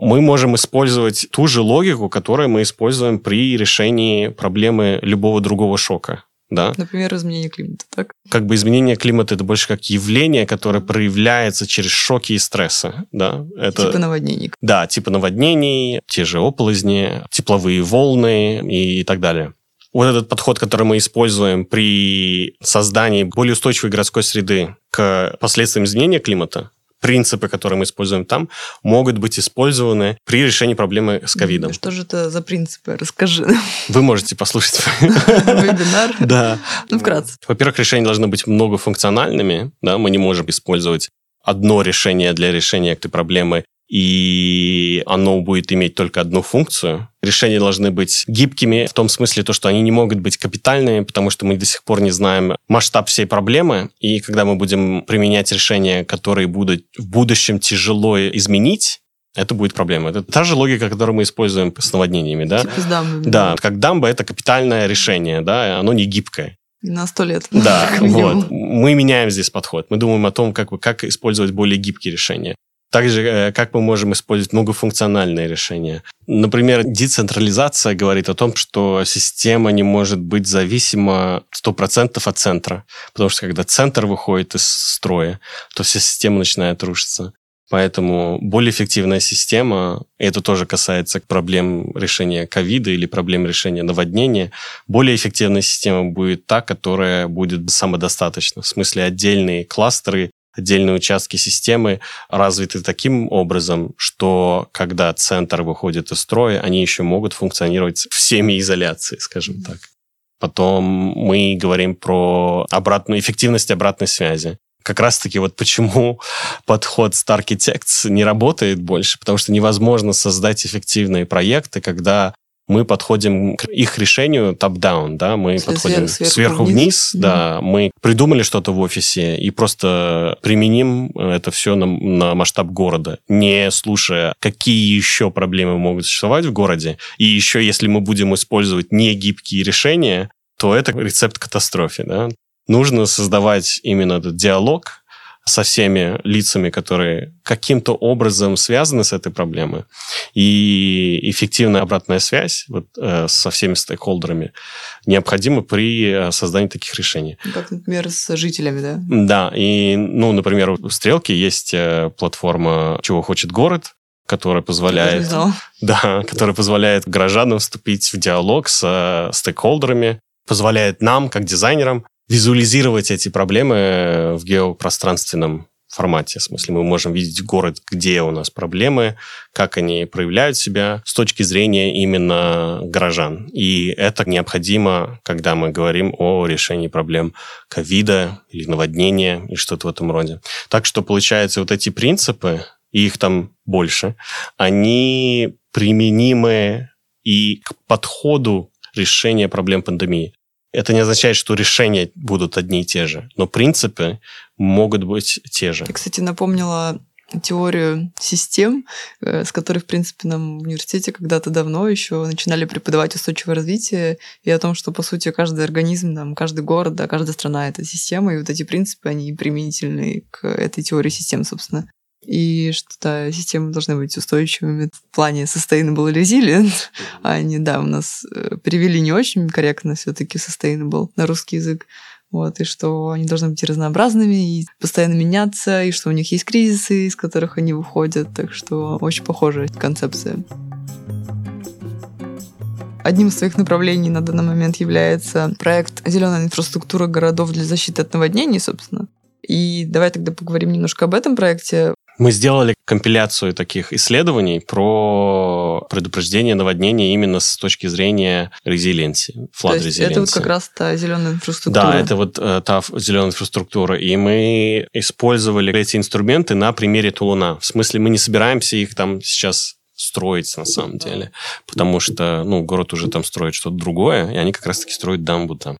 мы можем использовать ту же логику, которую мы используем при решении проблемы любого другого шока да. Например, изменение климата, так? Как бы изменение климата это больше как явление, которое проявляется через шоки и стрессы, да. Это, типа наводнений. Да, типа наводнений, те же оползни, тепловые волны и так далее. Вот этот подход, который мы используем при создании более устойчивой городской среды к последствиям изменения климата, принципы, которые мы используем там, могут быть использованы при решении проблемы с ковидом. Что же это за принципы? Расскажи. Вы можете послушать. Вебинар? Да. Ну, вкратце. Во-первых, решения должны быть многофункциональными. Да? Мы не можем использовать одно решение для решения этой проблемы и оно будет иметь только одну функцию. Решения должны быть гибкими в том смысле, то, что они не могут быть капитальными, потому что мы до сих пор не знаем масштаб всей проблемы, и когда мы будем применять решения, которые будут в будущем тяжело изменить, это будет проблема. Это та же логика, которую мы используем с наводнениями, да? Типа с дамбами. Да, как дамба – это капитальное решение, да, оно не гибкое. На сто лет. Да, вот. Мы меняем здесь подход. Мы думаем о том, как, как использовать более гибкие решения. Также, э, как мы можем использовать многофункциональные решения. Например, децентрализация говорит о том, что система не может быть зависима 100% от центра. Потому что когда центр выходит из строя, то вся система начинает рушиться. Поэтому более эффективная система, это тоже касается проблем решения ковида или проблем решения наводнения, более эффективная система будет та, которая будет самодостаточна. В смысле отдельные кластеры, отдельные участки системы развиты таким образом, что когда центр выходит из строя, они еще могут функционировать в семиизоляции, скажем так. Потом мы говорим про обратную эффективность обратной связи как раз-таки вот почему подход Star Architects не работает больше, потому что невозможно создать эффективные проекты, когда мы подходим к их решению топ-даун, да, мы С подходим сверху, сверху вниз, вниз mm-hmm. да, мы придумали что-то в офисе и просто применим это все на, на масштаб города, не слушая, какие еще проблемы могут существовать в городе, и еще если мы будем использовать негибкие решения, то это рецепт катастрофы, да. Нужно создавать именно этот диалог со всеми лицами, которые каким-то образом связаны с этой проблемой. И эффективная обратная связь вот, э, со всеми стейкхолдерами необходима при э, создании таких решений. Как, например, с жителями, да? Да. И, ну, например, в Стрелке есть э, платформа «Чего хочет город», которая позволяет, да, которая позволяет горожанам вступить в диалог с э, стейкхолдерами, позволяет нам, как дизайнерам, визуализировать эти проблемы в геопространственном формате. В смысле, мы можем видеть город, где у нас проблемы, как они проявляют себя с точки зрения именно горожан. И это необходимо, когда мы говорим о решении проблем ковида или наводнения и что-то в этом роде. Так что, получается, вот эти принципы, их там больше, они применимы и к подходу решения проблем пандемии. Это не означает, что решения будут одни и те же, но принципы могут быть те же. Я, кстати, напомнила теорию систем, э, с которой, в принципе, нам в университете когда-то давно еще начинали преподавать устойчивое развитие и о том, что, по сути, каждый организм, там, каждый город, да, каждая страна — это система, и вот эти принципы, они применительны к этой теории систем, собственно и что да, системы должны быть устойчивыми в плане sustainable resilient, а они, да, у нас э, перевели не очень корректно все таки sustainable на русский язык, вот, и что они должны быть разнообразными и постоянно меняться, и что у них есть кризисы, из которых они выходят, так что очень похожая концепция. Одним из своих направлений на данный момент является проект «Зеленая инфраструктура городов для защиты от наводнений», собственно. И давай тогда поговорим немножко об этом проекте. Мы сделали компиляцию таких исследований про предупреждение наводнения именно с точки зрения резилиенции, флад резилиенции. Это вот как раз та зеленая инфраструктура. Да, это вот э, та зеленая инфраструктура. И мы использовали эти инструменты на примере Тулуна. В смысле, мы не собираемся их там сейчас строить на самом деле, потому что, ну, город уже там строит что-то другое, и они как раз-таки строят дамбу там.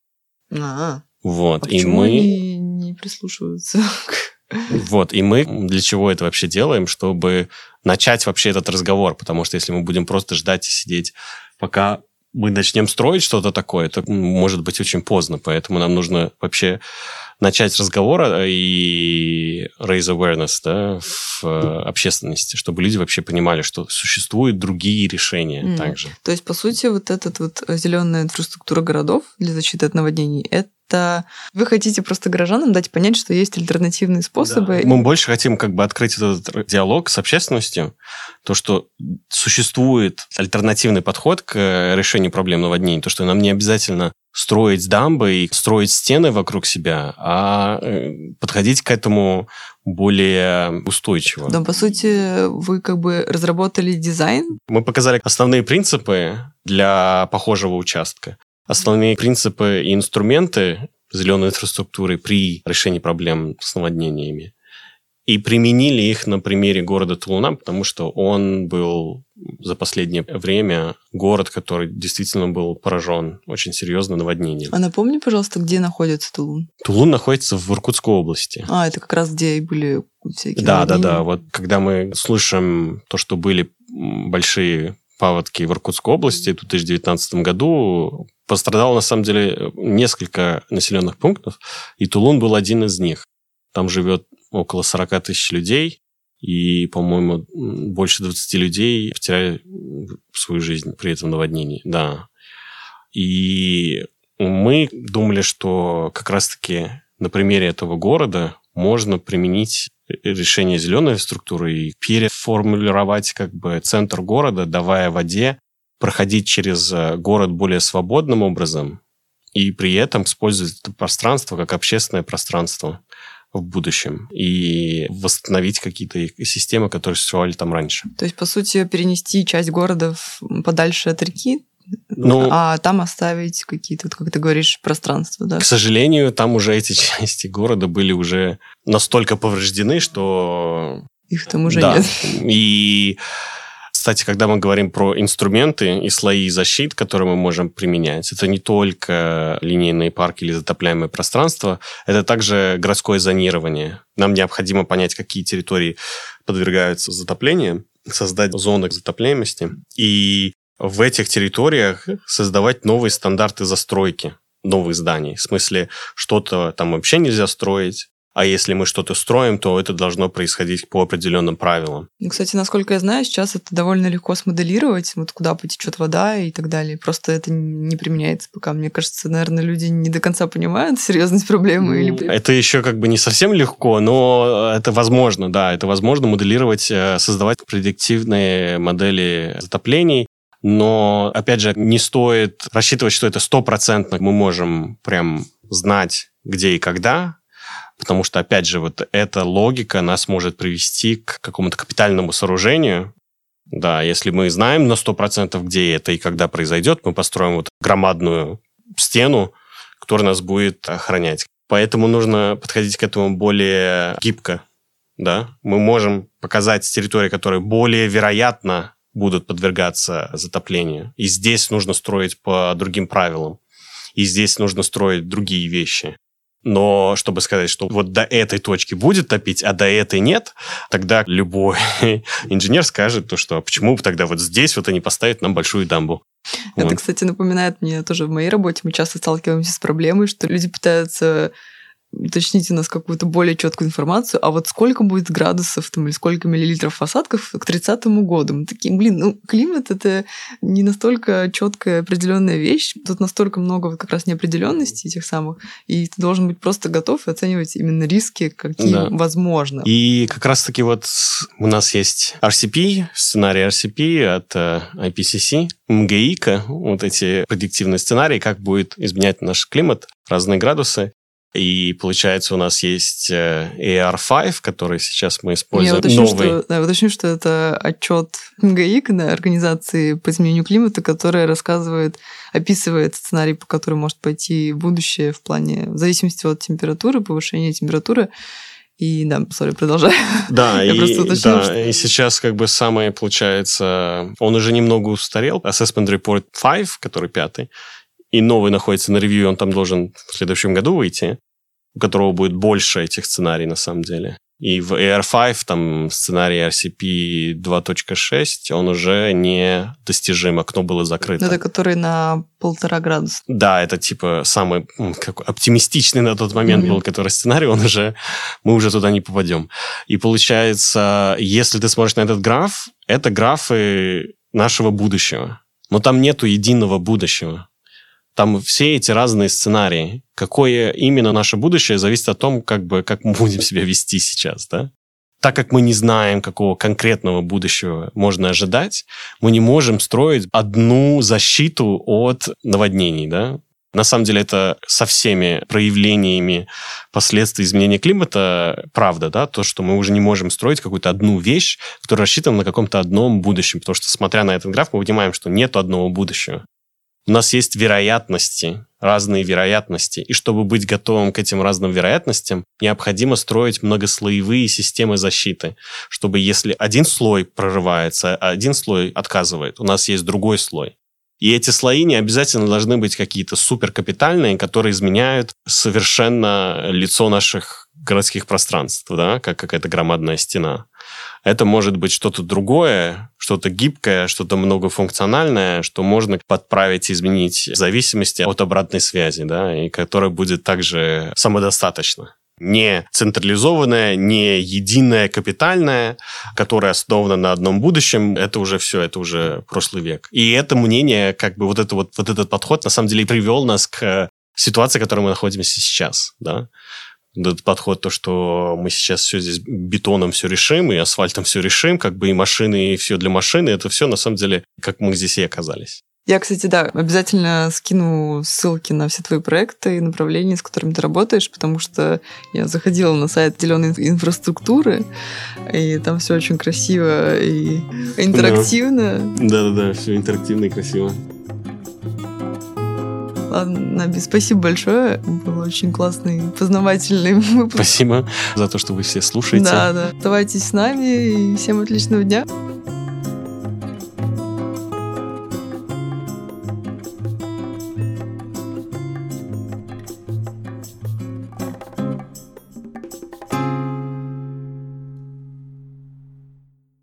А, вот, а и мы... Они не прислушиваются к вот, и мы для чего это вообще делаем? Чтобы начать вообще этот разговор, потому что если мы будем просто ждать и сидеть, пока мы начнем строить что-то такое, это может быть очень поздно, поэтому нам нужно вообще начать разговор и raise awareness да, в э, общественности, чтобы люди вообще понимали, что существуют другие решения mm. также. То есть, по сути, вот эта вот зеленая инфраструктура городов для защиты от наводнений, это это вы хотите просто горожанам дать понять, что есть альтернативные способы. Да. Мы больше хотим как бы открыть этот диалог с общественностью, то, что существует альтернативный подход к решению проблем наводнений, то, что нам не обязательно строить дамбы и строить стены вокруг себя, а э, подходить к этому более устойчиво. Да, по сути, вы как бы разработали дизайн. Мы показали основные принципы для похожего участка основные принципы и инструменты зеленой инфраструктуры при решении проблем с наводнениями. И применили их на примере города Тулуна, потому что он был за последнее время город, который действительно был поражен очень серьезно наводнением. А напомни, пожалуйста, где находится Тулун? Тулун находится в Иркутской области. А, это как раз где и были всякие Да, наводнения? да, да. Вот когда мы слышим то, что были большие паводки в Иркутской области в 2019 году, пострадало, на самом деле, несколько населенных пунктов, и Тулун был один из них. Там живет около 40 тысяч людей, и, по-моему, больше 20 людей потеряли свою жизнь при этом наводнении. Да. И мы думали, что как раз-таки на примере этого города можно применить решение зеленой структуры и переформулировать как бы центр города, давая воде проходить через э, город более свободным образом и при этом использовать это пространство как общественное пространство в будущем и восстановить какие-то системы, которые существовали там раньше. То есть, по сути, перенести часть города подальше от реки, ну, а там оставить какие-то, как ты говоришь, пространства, да? К сожалению, там уже эти части города были уже настолько повреждены, что... Их там уже да. нет. И кстати, когда мы говорим про инструменты и слои защит, которые мы можем применять, это не только линейные парки или затопляемое пространство, это также городское зонирование. Нам необходимо понять, какие территории подвергаются затоплению, создать зоны затопляемости и в этих территориях создавать новые стандарты застройки новых зданий. В смысле, что-то там вообще нельзя строить, а если мы что-то строим, то это должно происходить по определенным правилам. Ну, кстати, насколько я знаю, сейчас это довольно легко смоделировать, вот куда потечет вода и так далее. Просто это не применяется пока. Мне кажется, наверное, люди не до конца понимают серьезность проблемы. Ну, или... Это еще как бы не совсем легко, но это возможно, да, это возможно моделировать, э, создавать предиктивные модели затоплений, но, опять же, не стоит рассчитывать, что это стопроцентно мы можем прям знать, где и когда, потому что, опять же, вот эта логика нас может привести к какому-то капитальному сооружению. Да, если мы знаем на 100% где это и когда произойдет, мы построим вот громадную стену, которая нас будет охранять. Поэтому нужно подходить к этому более гибко. Да? Мы можем показать территории, которые более вероятно будут подвергаться затоплению. И здесь нужно строить по другим правилам. И здесь нужно строить другие вещи. Но чтобы сказать, что вот до этой точки будет топить, а до этой нет, тогда любой инженер скажет то, что а почему тогда вот здесь вот они поставят нам большую дамбу. Это, вот. кстати, напоминает мне тоже в моей работе. Мы часто сталкиваемся с проблемой, что люди пытаются уточните у нас какую-то более четкую информацию, а вот сколько будет градусов там, или сколько миллилитров осадков к 30 году. Мы такие, блин, ну климат это не настолько четкая определенная вещь, тут настолько много вот как раз неопределенностей этих самых, и ты должен быть просто готов и оценивать именно риски, какие да. возможно. И как раз-таки вот у нас есть RCP, сценарий RCP от э, IPCC, МГИКа, вот эти предиктивные сценарии, как будет изменять наш климат, разные градусы. И получается, у нас есть э, AR5, который сейчас мы используем. Я уточню, новый. Что, да, уточню, что это отчет МГИК, да, Организации по изменению климата, которая рассказывает, описывает сценарий, по которому может пойти будущее в плане, в зависимости от температуры, повышения температуры. И да, сори, продолжай. Да, и, уточнила, да что... и сейчас как бы самое получается... Он уже немного устарел. Assessment Report 5, который пятый, и новый находится на ревью, он там должен в следующем году выйти, у которого будет больше этих сценариев на самом деле. И в AR5 там сценарий RCP 2.6, он уже не достижим, окно было закрыто. Это который на полтора градуса. Да, это типа самый как, оптимистичный на тот момент mm-hmm. был, который сценарий, он уже, мы уже туда не попадем. И получается, если ты смотришь на этот граф, это графы нашего будущего. Но там нету единого будущего. Там все эти разные сценарии. Какое именно наше будущее зависит от том, как, бы, как мы будем себя вести сейчас, да? Так как мы не знаем, какого конкретного будущего можно ожидать, мы не можем строить одну защиту от наводнений, да? На самом деле это со всеми проявлениями последствий изменения климата правда, да, то, что мы уже не можем строить какую-то одну вещь, которая рассчитана на каком-то одном будущем, потому что, смотря на этот граф, мы понимаем, что нет одного будущего. У нас есть вероятности, разные вероятности. И чтобы быть готовым к этим разным вероятностям, необходимо строить многослоевые системы защиты, чтобы если один слой прорывается, а один слой отказывает, у нас есть другой слой. И эти слои не обязательно должны быть какие-то суперкапитальные, которые изменяют совершенно лицо наших городских пространств, да, как какая-то громадная стена. Это может быть что-то другое, что-то гибкое, что-то многофункциональное, что можно подправить изменить в зависимости от обратной связи, да, и которое будет также самодостаточно не централизованная, не единая капитальная, которая основана на одном будущем, это уже все, это уже прошлый век. И это мнение, как бы вот, это вот, вот этот подход, на самом деле, привел нас к ситуации, в которой мы находимся сейчас, да. Этот подход, то, что мы сейчас все здесь бетоном все решим, и асфальтом все решим, как бы и машины, и все для машины, это все на самом деле, как мы здесь и оказались. Я, кстати, да, обязательно скину ссылки на все твои проекты и направления, с которыми ты работаешь, потому что я заходила на сайт зеленой инфраструктуры, и там все очень красиво и интерактивно. Да-да-да, все интерактивно и красиво. Ладно, Наби, спасибо большое. Был очень классный, познавательный выпуск. Спасибо за то, что вы все слушаете. Да, да. Оставайтесь с нами и всем отличного дня.